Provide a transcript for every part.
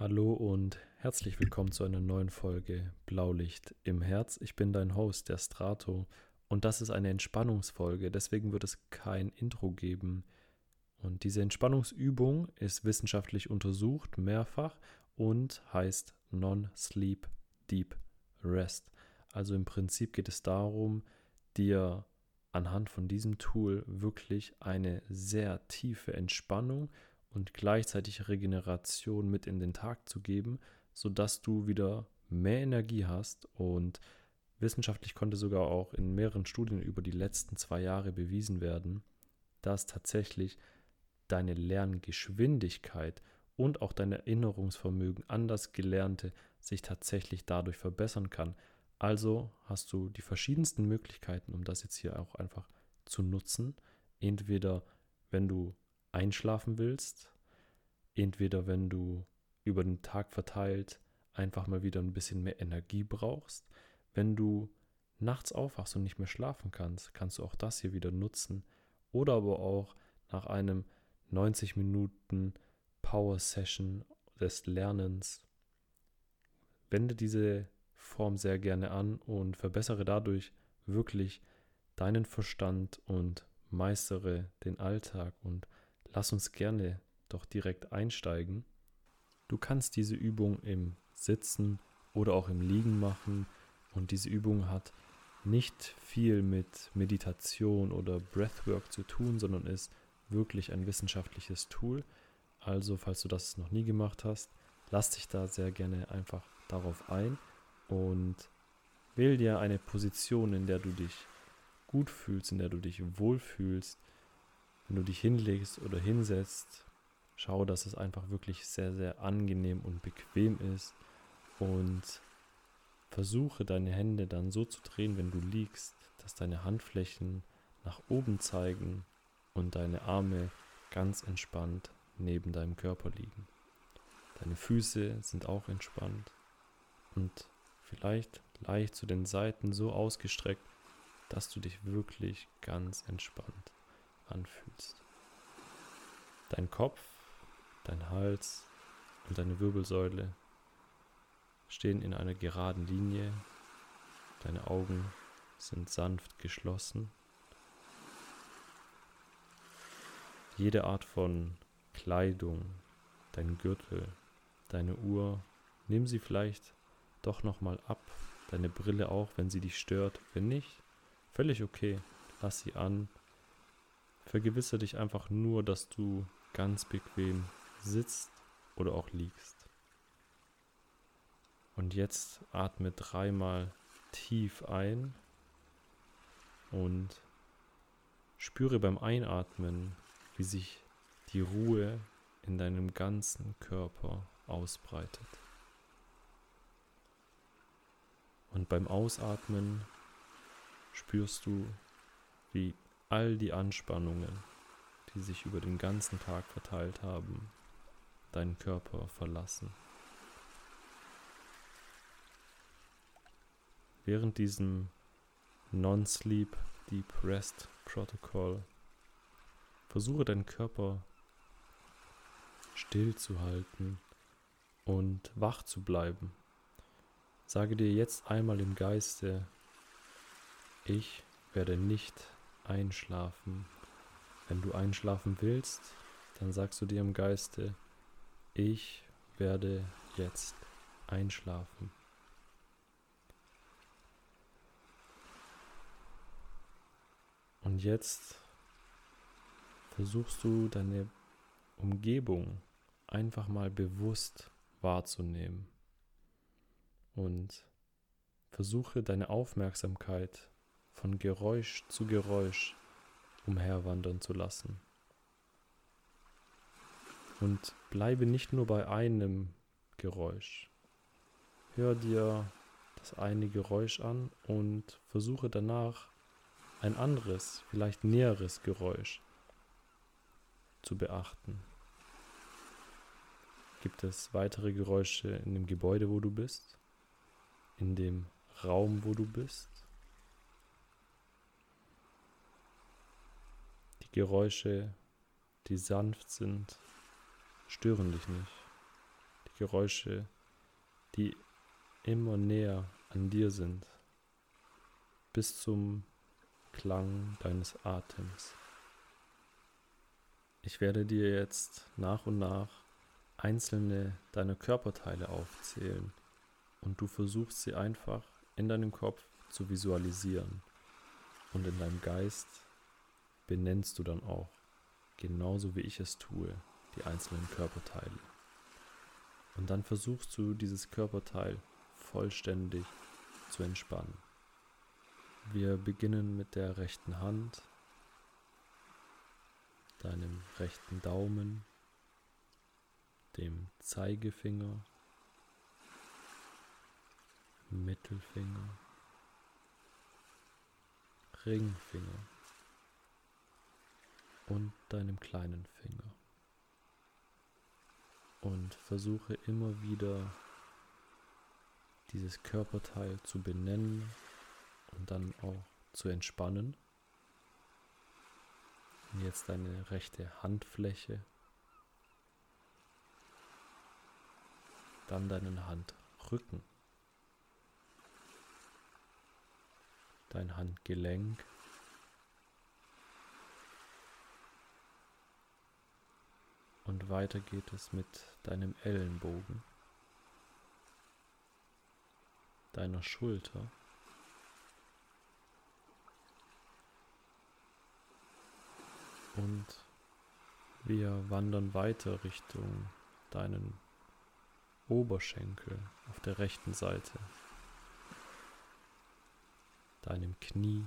Hallo und herzlich willkommen zu einer neuen Folge Blaulicht im Herz. Ich bin dein Host, der Strato, und das ist eine Entspannungsfolge, deswegen wird es kein Intro geben. Und diese Entspannungsübung ist wissenschaftlich untersucht, mehrfach, und heißt Non-Sleep Deep Rest. Also im Prinzip geht es darum, dir anhand von diesem Tool wirklich eine sehr tiefe Entspannung und gleichzeitig Regeneration mit in den Tag zu geben, sodass du wieder mehr Energie hast und wissenschaftlich konnte sogar auch in mehreren Studien über die letzten zwei Jahre bewiesen werden, dass tatsächlich deine Lerngeschwindigkeit und auch dein Erinnerungsvermögen an das Gelernte sich tatsächlich dadurch verbessern kann. Also hast du die verschiedensten Möglichkeiten, um das jetzt hier auch einfach zu nutzen. Entweder wenn du einschlafen willst, entweder wenn du über den Tag verteilt einfach mal wieder ein bisschen mehr Energie brauchst, wenn du nachts aufwachst und nicht mehr schlafen kannst, kannst du auch das hier wieder nutzen. Oder aber auch nach einem 90 Minuten Power Session des Lernens. Wende diese Form sehr gerne an und verbessere dadurch wirklich deinen Verstand und meistere den Alltag und lass uns gerne doch direkt einsteigen. Du kannst diese Übung im Sitzen oder auch im Liegen machen und diese Übung hat nicht viel mit Meditation oder Breathwork zu tun, sondern ist wirklich ein wissenschaftliches Tool. Also, falls du das noch nie gemacht hast, lass dich da sehr gerne einfach darauf ein und wähl dir eine Position, in der du dich gut fühlst, in der du dich wohlfühlst wenn du dich hinlegst oder hinsetzt, schau, dass es einfach wirklich sehr, sehr angenehm und bequem ist und versuche deine Hände dann so zu drehen, wenn du liegst, dass deine Handflächen nach oben zeigen und deine Arme ganz entspannt neben deinem Körper liegen. Deine Füße sind auch entspannt und vielleicht leicht zu den Seiten so ausgestreckt, dass du dich wirklich ganz entspannt anfühlst. Dein Kopf, dein Hals und deine Wirbelsäule stehen in einer geraden Linie. Deine Augen sind sanft geschlossen. Jede Art von Kleidung, dein Gürtel, deine Uhr, nimm sie vielleicht doch nochmal ab. Deine Brille auch, wenn sie dich stört. Wenn nicht, völlig okay. Lass sie an Vergewissere dich einfach nur, dass du ganz bequem sitzt oder auch liegst. Und jetzt atme dreimal tief ein und spüre beim Einatmen, wie sich die Ruhe in deinem ganzen Körper ausbreitet. Und beim Ausatmen spürst du, wie all die Anspannungen, die sich über den ganzen Tag verteilt haben, deinen Körper verlassen. Während diesem Non-Sleep Deep Rest Protocol versuche deinen Körper still zu halten und wach zu bleiben. Sage dir jetzt einmal im Geiste, ich werde nicht Einschlafen. Wenn du einschlafen willst, dann sagst du dir im Geiste, ich werde jetzt einschlafen. Und jetzt versuchst du deine Umgebung einfach mal bewusst wahrzunehmen und versuche deine Aufmerksamkeit von Geräusch zu Geräusch umherwandern zu lassen. Und bleibe nicht nur bei einem Geräusch. Hör dir das eine Geräusch an und versuche danach ein anderes, vielleicht näheres Geräusch zu beachten. Gibt es weitere Geräusche in dem Gebäude, wo du bist? In dem Raum, wo du bist? Die Geräusche, die sanft sind, stören dich nicht. Die Geräusche, die immer näher an dir sind, bis zum Klang deines Atems. Ich werde dir jetzt nach und nach einzelne deiner Körperteile aufzählen und du versuchst sie einfach in deinem Kopf zu visualisieren und in deinem Geist benennst du dann auch, genauso wie ich es tue, die einzelnen Körperteile. Und dann versuchst du dieses Körperteil vollständig zu entspannen. Wir beginnen mit der rechten Hand, deinem rechten Daumen, dem Zeigefinger, Mittelfinger, Ringfinger und deinem kleinen Finger. Und versuche immer wieder dieses Körperteil zu benennen und dann auch zu entspannen. Und jetzt deine rechte Handfläche. Dann deinen Handrücken. Dein Handgelenk. Und weiter geht es mit deinem Ellenbogen, deiner Schulter Und wir wandern weiter Richtung deinen Oberschenkel auf der rechten Seite, deinem Knie,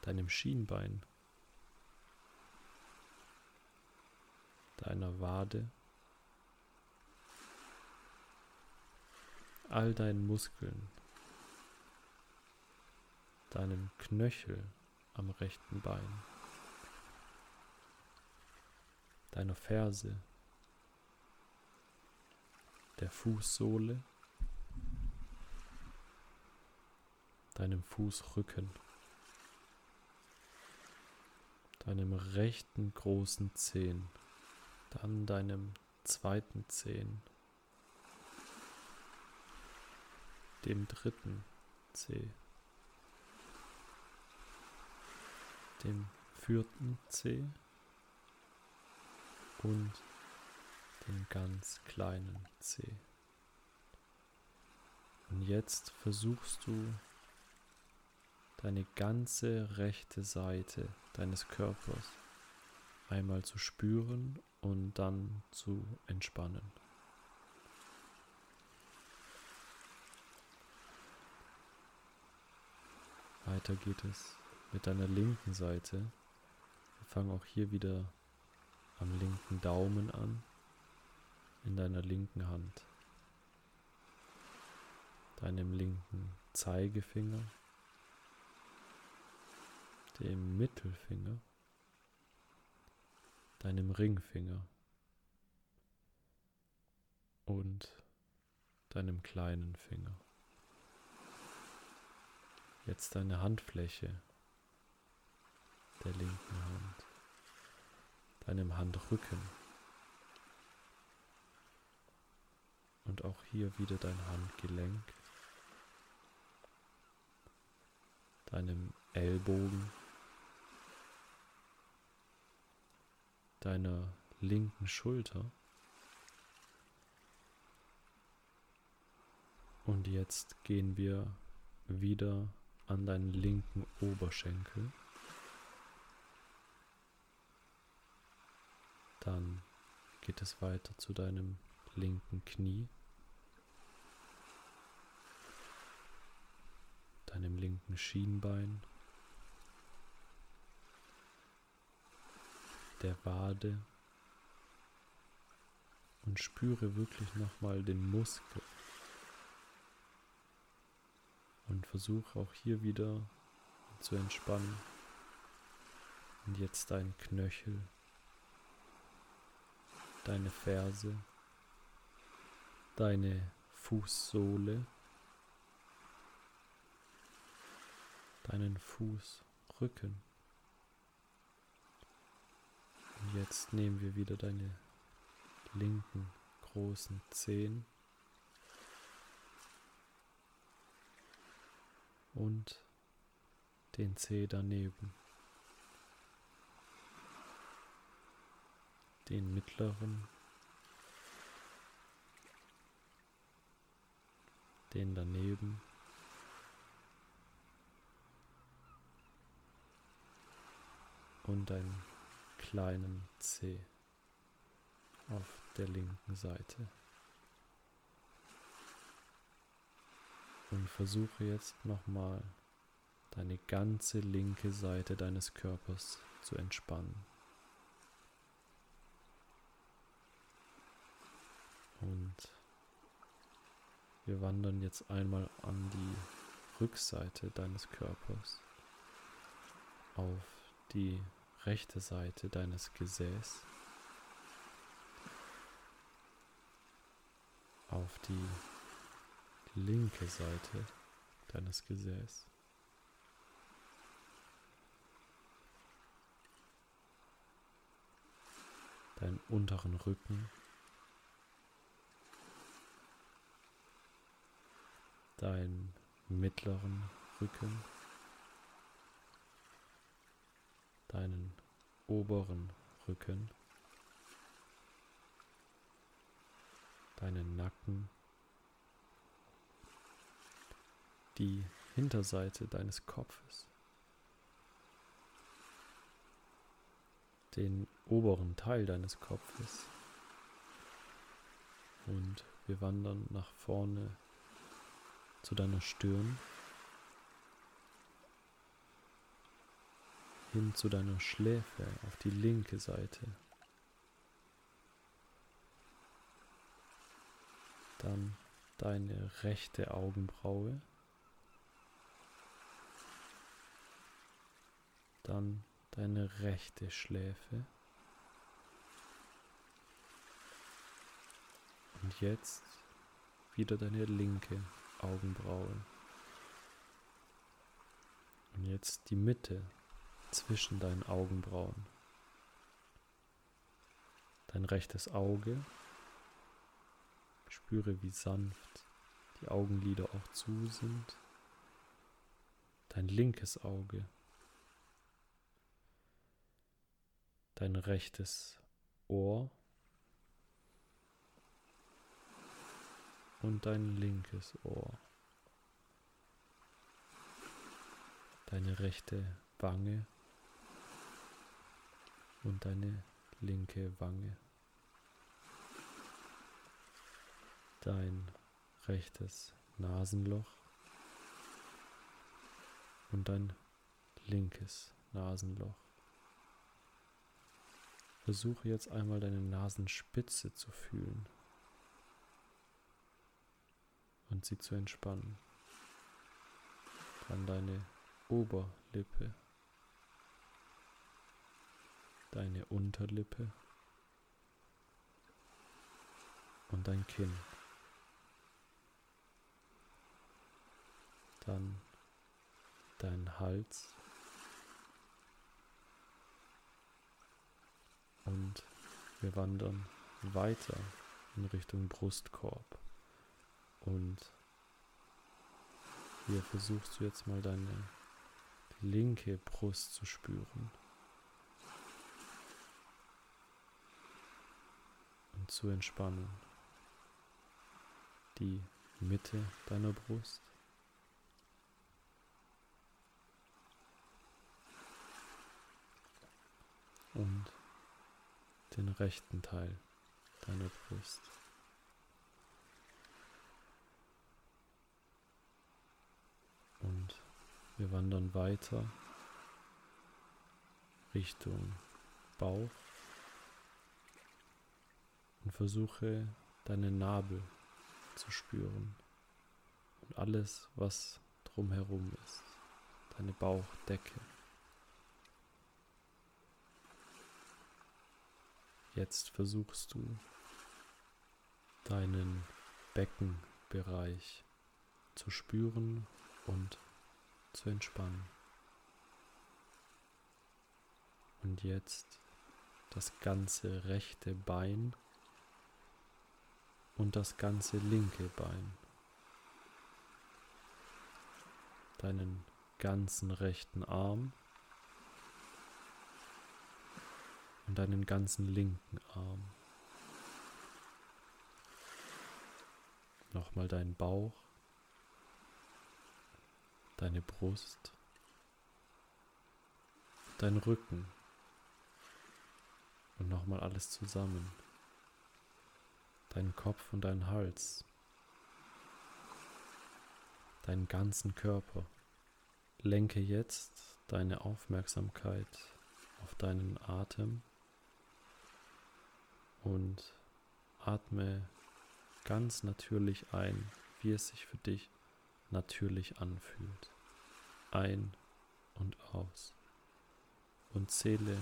deinem Schienbein, deiner Wade, all deinen Muskeln, deinem Knöchel am rechten Bein, deiner Ferse, der Fußsohle, deinem Fußrücken, deinem rechten großen Zehen, dann deinem zweiten Zehen, dem dritten Zeh. dem vierten C und dem ganz kleinen C. Und jetzt versuchst du deine ganze rechte Seite deines Körpers einmal zu spüren und dann zu entspannen. Weiter geht es mit deiner linken Seite. Wir fangen auch hier wieder am linken Daumen an, in deiner linken Hand, deinem linken Zeigefinger, dem Mittelfinger, deinem Ringfinger und deinem kleinen Finger. Jetzt deine Handfläche der linken Hand, deinem Handrücken und auch hier wieder dein Handgelenk, deinem Ellbogen, deiner linken Schulter. Und jetzt gehen wir wieder an deinen linken Oberschenkel. Dann geht es weiter zu deinem linken Knie, deinem linken Schienbein, der Wade und spüre wirklich nochmal den Muskel und versuche auch hier wieder zu entspannen und jetzt deinen Knöchel deine Ferse, deine Fußsohle, deinen Fußrücken. Und jetzt nehmen wir wieder deine linken großen Zehen. Und den Zeh daneben, den mittleren, den daneben. und einen kleinen Zeh auf der linken Seite. Und versuche jetzt nochmal deine ganze linke Seite deines Körpers zu entspannen. Und wir wandern jetzt einmal an die Rückseite deines Körpers auf die rechte Seite deines Gesäß auf die linke Seite deines Gesäß. Deinen unteren Rücken. Deinen mittleren Rücken. Deinen oberen Rücken. Deinen Nacken. die Hinterseite deines Kopfes, den oberen Teil deines Kopfes und wir wandern nach vorne zu deiner Stirn, hin zu deiner Schläfe auf die linke Seite. Dann deine rechte Augenbraue. dann deine rechte Schläfe. Und jetzt wieder deine linke Augenbraue. Und jetzt die Mitte zwischen deinen Augenbrauen. Dein rechtes Auge. Spüre, wie sanft die Augenlider auch zu sind. Dein linkes Auge. dein rechtes Ohr und dein linkes Ohr, deine rechte Wange und deine linke Wange, dein rechtes Nasenloch und dein linkes Nasenloch. Versuche jetzt einmal deine Nasenspitze zu fühlen und sie zu entspannen. Dann deine Oberlippe, deine Unterlippe und dein Kinn. Dann dein Hals Und wir wandern weiter in Richtung Brustkorb. Und hier versuchst du jetzt mal deine linke Brust zu spüren. Zu entspannen. Die Mitte deiner Brust. Und den rechten Teil deiner Brust. Und wir wandern weiter Richtung Bauch und versuche deine Nabel zu spüren und alles, was drumherum ist, deine Bauchdecke. Jetzt versuchst du deinen Beckenbereich zu spüren und zu entspannen. Und jetzt das ganze rechte Bein und das ganze linke Bein. Deinen ganzen rechten Arm und deinen ganzen linken Arm. Nochmal deinen Bauch, deine Brust, dein Rücken und nochmal alles zusammen. Deinen Kopf und deinen Hals, deinen ganzen Körper. Lenke jetzt deine Aufmerksamkeit auf deinen Atem und atme ganz natürlich ein, wie es sich für dich natürlich anfühlt. Ein und aus. Und zähle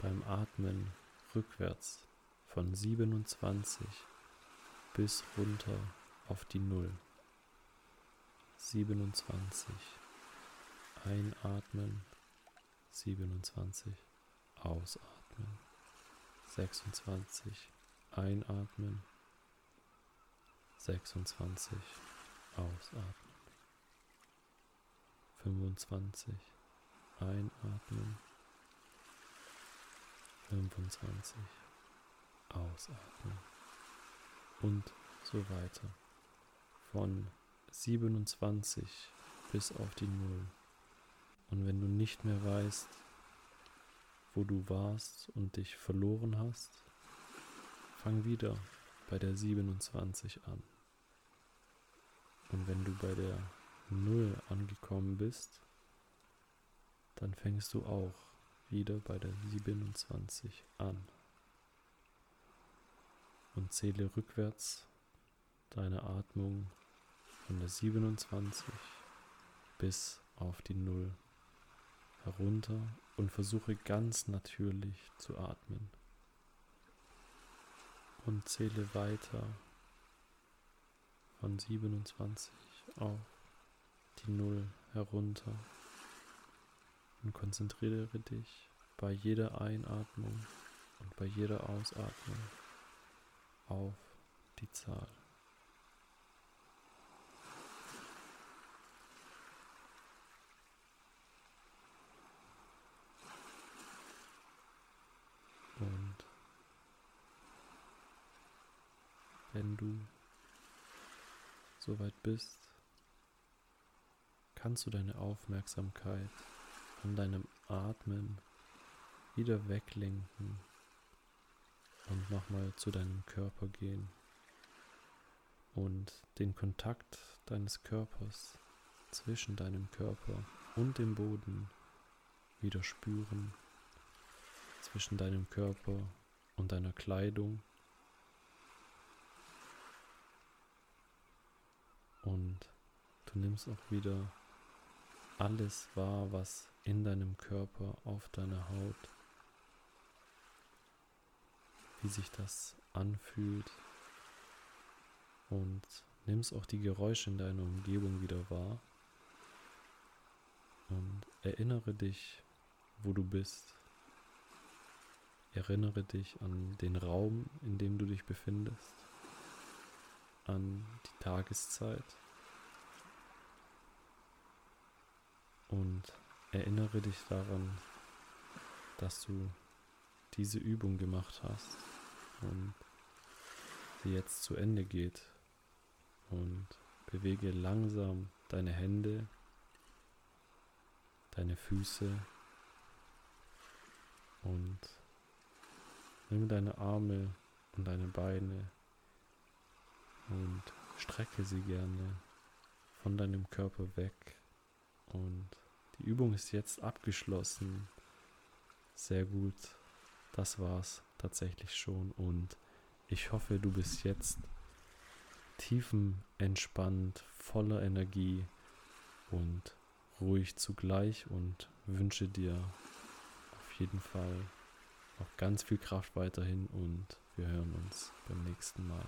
beim Atmen rückwärts von 27 bis runter auf die Null. 27. Einatmen. 27. Ausatmen. 26. Einatmen. 26. Ausatmen. 25. Einatmen. 25. Ausatmen. Und so weiter. Von 27 bis auf die Null. Und wenn du nicht mehr weißt, wo du warst und dich verloren hast, fang wieder bei der 27 an. Und wenn du bei der Null angekommen bist, dann fängst du auch wieder bei der 27 an. Und zähle rückwärts deine Atmung von der 27 bis auf die Null herunter und versuche ganz natürlich zu atmen. Und zähle weiter von 27 auf die Null herunter und konzentriere dich bei jeder Einatmung und bei jeder Ausatmung auf die Zahl. Und wenn du soweit bist, kannst du deine Aufmerksamkeit an deinem Atmen wieder weglenken und nochmal zu deinem Körper gehen. Und den Kontakt deines Körpers zwischen deinem Körper und dem Boden wieder spüren, zwischen deinem Körper und deiner Kleidung. Und du nimmst auch wieder alles wahr, was in deinem Körper, auf deiner Haut, wie sich das anfühlt. Und nimmst auch die Geräusche in deiner Umgebung wieder wahr. Und erinnere dich, wo du bist. Erinnere dich an den Raum, in dem du dich befindest an die Tageszeit und erinnere dich daran, dass du diese Übung gemacht hast und sie jetzt zu Ende geht und bewege langsam deine Hände, deine Füße und nimm deine Arme und deine Beine und strecke sie gerne von deinem Körper weg. Und die Übung ist jetzt abgeschlossen. Sehr gut. Das war's tatsächlich schon. Und ich hoffe, du bist jetzt tiefenentspannt, voller Energie und ruhig zugleich und wünsche dir auf jeden Fall noch ganz viel Kraft weiterhin und wir hören uns beim nächsten Mal.